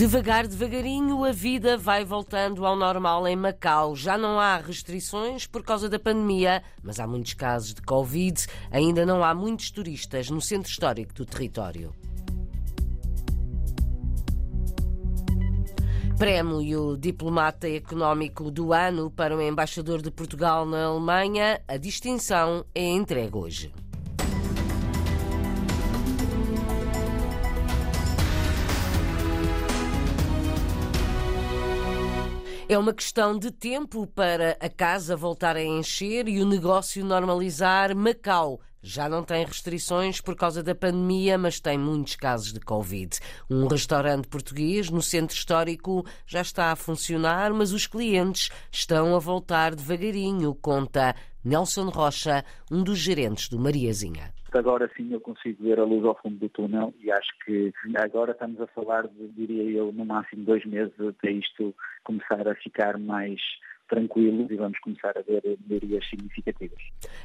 Devagar, devagarinho, a vida vai voltando ao normal em Macau. Já não há restrições por causa da pandemia, mas há muitos casos de Covid. Ainda não há muitos turistas no centro histórico do território. Prémio Diplomata Económico do Ano para o embaixador de Portugal na Alemanha. A distinção é entregue hoje. É uma questão de tempo para a casa voltar a encher e o negócio normalizar. Macau já não tem restrições por causa da pandemia, mas tem muitos casos de Covid. Um restaurante português no centro histórico já está a funcionar, mas os clientes estão a voltar devagarinho, conta Nelson Rocha, um dos gerentes do Mariazinha. Agora sim eu consigo ver a luz ao fundo do túnel e acho que agora estamos a falar de, diria eu, no máximo dois meses até isto começar a ficar mais tranquilo e vamos começar a ver melhorias significativas.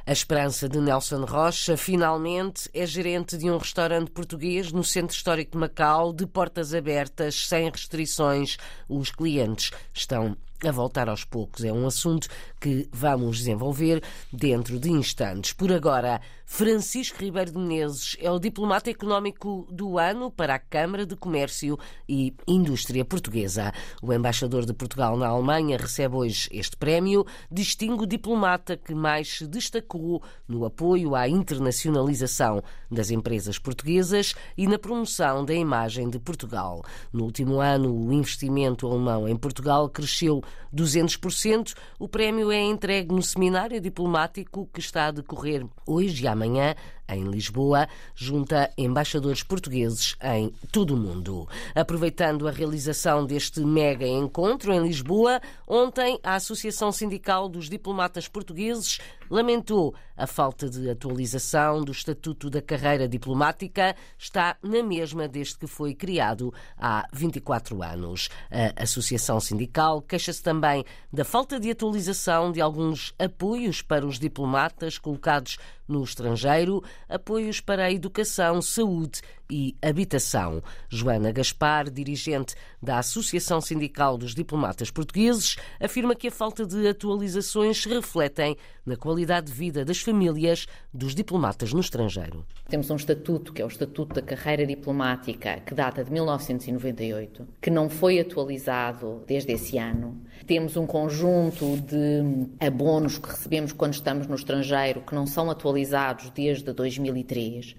A esperança de Nelson Rocha, finalmente, é gerente de um restaurante português no Centro Histórico de Macau, de portas abertas, sem restrições. Os clientes estão a voltar aos poucos. É um assunto que vamos desenvolver dentro de instantes. Por agora, Francisco Ribeiro de Menezes é o diplomata económico do ano para a Câmara de Comércio e Indústria Portuguesa. O embaixador de Portugal na Alemanha recebe hoje este prémio, distingue o diplomata que mais se destacou no apoio à internacionalização das empresas portuguesas e na promoção da imagem de Portugal. No último ano, o investimento alemão em Portugal cresceu 200%. O prémio é entregue no seminário diplomático que está a decorrer hoje e amanhã em Lisboa, junta embaixadores portugueses em todo o mundo. Aproveitando a realização deste mega encontro em Lisboa, ontem a Associação Sindical dos Diplomatas Portugueses lamentou a falta de atualização do Estatuto da Carreira Diplomática. Está na mesma desde que foi criado há 24 anos. A Associação Sindical queixa-se também da falta de atualização de alguns apoios para os diplomatas colocados no estrangeiro, apoios para a educação, saúde e habitação. Joana Gaspar, dirigente da Associação Sindical dos Diplomatas Portugueses, afirma que a falta de atualizações se refletem na qualidade de vida das famílias dos diplomatas no estrangeiro. Temos um estatuto, que é o Estatuto da Carreira Diplomática, que data de 1998, que não foi atualizado desde esse ano. Temos um conjunto de abonos que recebemos quando estamos no estrangeiro que não são atualizados desde 2003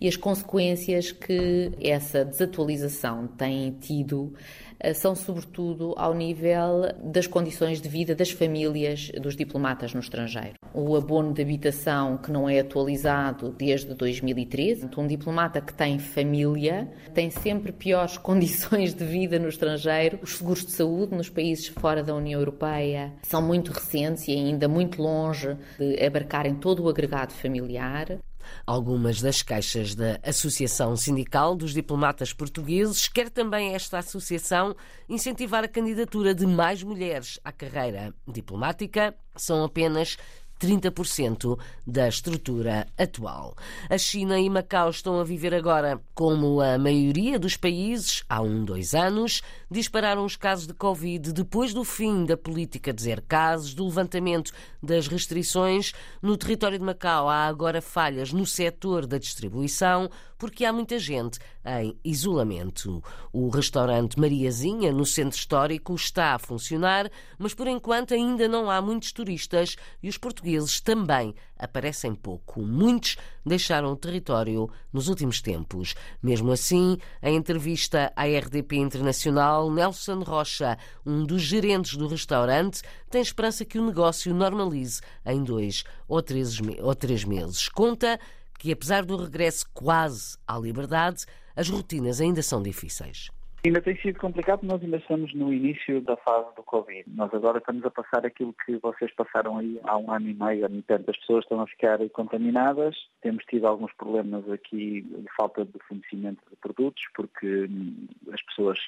e as consequências que essa desatualização tem tido eh, são sobretudo ao nível das condições de vida das famílias dos diplomatas no estrangeiro. O abono de habitação que não é atualizado desde 2013, um diplomata que tem família tem sempre piores condições de vida no estrangeiro. Os seguros de saúde nos países fora da União Europeia são muito recentes e ainda muito longe de abarcarem todo o agregado familiar. Algumas das queixas da Associação Sindical dos Diplomatas Portugueses quer também esta associação incentivar a candidatura de mais mulheres à carreira diplomática. São apenas 30% da estrutura atual. A China e Macau estão a viver agora, como a maioria dos países, há um, dois anos, dispararam os casos de Covid depois do fim da política de zero casos, do levantamento das restrições. No território de Macau há agora falhas no setor da distribuição, porque há muita gente em isolamento. O restaurante Mariazinha, no centro histórico, está a funcionar, mas por enquanto ainda não há muitos turistas e os portugueses também aparecem pouco. Muitos deixaram o território nos últimos tempos. Mesmo assim, em entrevista à RDP Internacional, Nelson Rocha, um dos gerentes do restaurante, tem esperança que o negócio normalize em dois ou três, ou três meses. Conta que, apesar do regresso quase à liberdade, as rotinas ainda são difíceis. Ainda tem sido complicado, nós ainda estamos no início da fase do Covid. Nós agora estamos a passar aquilo que vocês passaram aí há um ano e meio. Portanto, as pessoas estão a ficar contaminadas. Temos tido alguns problemas aqui de falta de fornecimento de produtos, porque hum, as pessoas,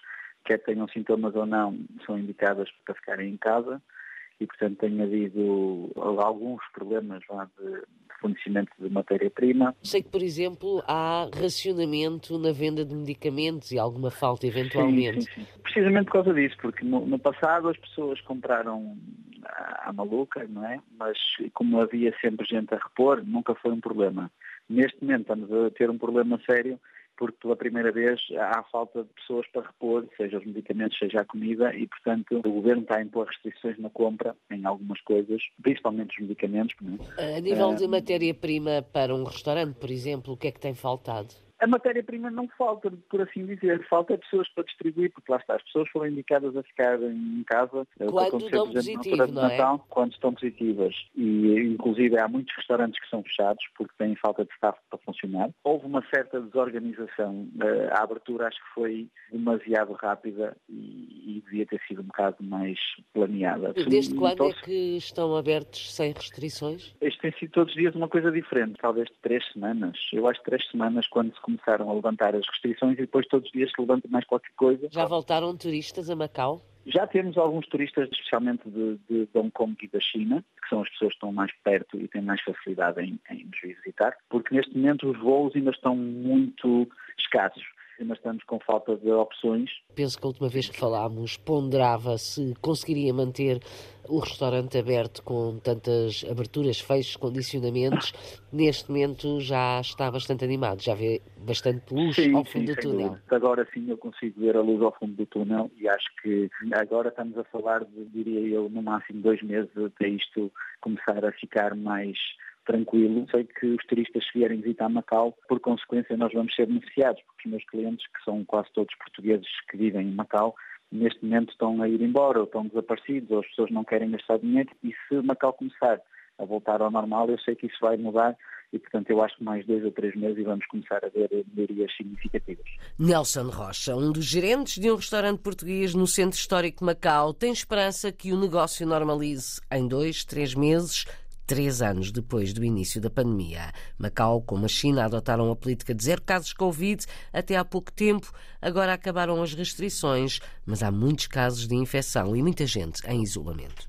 quer tenham sintomas ou não, são indicadas para ficarem em casa e, portanto, tem havido alguns problemas lá, de fornecimento de matéria-prima. Sei que, por exemplo, há racionamento na venda de medicamentos e alguma falta eventualmente. Sim, sim, sim. Precisamente por causa disso, porque no, no passado as pessoas compraram à maluca, não é? Mas como havia sempre gente a repor, nunca foi um problema. Neste momento estamos a ter um problema sério porque pela primeira vez há falta de pessoas para repor, seja os medicamentos, seja a comida, e portanto o governo está a impor restrições na compra em algumas coisas, principalmente os medicamentos. É? A nível de matéria-prima para um restaurante, por exemplo, o que é que tem faltado? A matéria-prima não falta, por assim dizer, falta pessoas para distribuir, porque lá está, as pessoas foram indicadas a ficar em casa. É quando estão positivas, não é? Natal, quando estão positivas. E, inclusive, há muitos restaurantes que são fechados porque têm falta de staff para funcionar. Houve uma certa desorganização. Eh, a abertura acho que foi demasiado rápida e, e devia ter sido um bocado mais planeada. Desde quando é que estão abertos sem restrições? Isto tem sido todos os dias uma coisa diferente, talvez de três semanas. Eu acho três semanas, quando se começaram a levantar as restrições e depois todos os dias se levanta mais qualquer coisa. Já voltaram turistas a Macau? Já temos alguns turistas, especialmente de, de, Hong Kong e da China, que são as pessoas que estão mais perto e têm mais facilidade em, em nos visitar, porque neste momento os voos ainda estão muito escassos ainda estamos com falta de opções. Penso que a última vez que falámos ponderava se conseguiria manter o restaurante aberto com tantas aberturas, fechos, condicionamentos. Neste momento já está bastante animado, já vê bastante luz sim, ao fundo sim, do túnel. Dúvida. Agora sim eu consigo ver a luz ao fundo do túnel e acho que agora estamos a falar de, diria eu, no máximo dois meses até isto começar a ficar mais tranquilo. Sei que os turistas que vierem visitar Macau, por consequência, nós vamos ser beneficiados, porque os meus clientes, que são quase todos portugueses que vivem em Macau, neste momento estão a ir embora, ou estão desaparecidos, ou as pessoas não querem gastar dinheiro. E se Macau começar a voltar ao normal, eu sei que isso vai mudar e, portanto, eu acho que mais dois ou três meses e vamos começar a ver melhorias significativas. Nelson Rocha, um dos gerentes de um restaurante português no Centro Histórico de Macau, tem esperança que o negócio normalize em dois, três meses três anos depois do início da pandemia. Macau, como a China, adotaram a política de zero casos Covid até há pouco tempo. Agora acabaram as restrições, mas há muitos casos de infecção e muita gente em isolamento.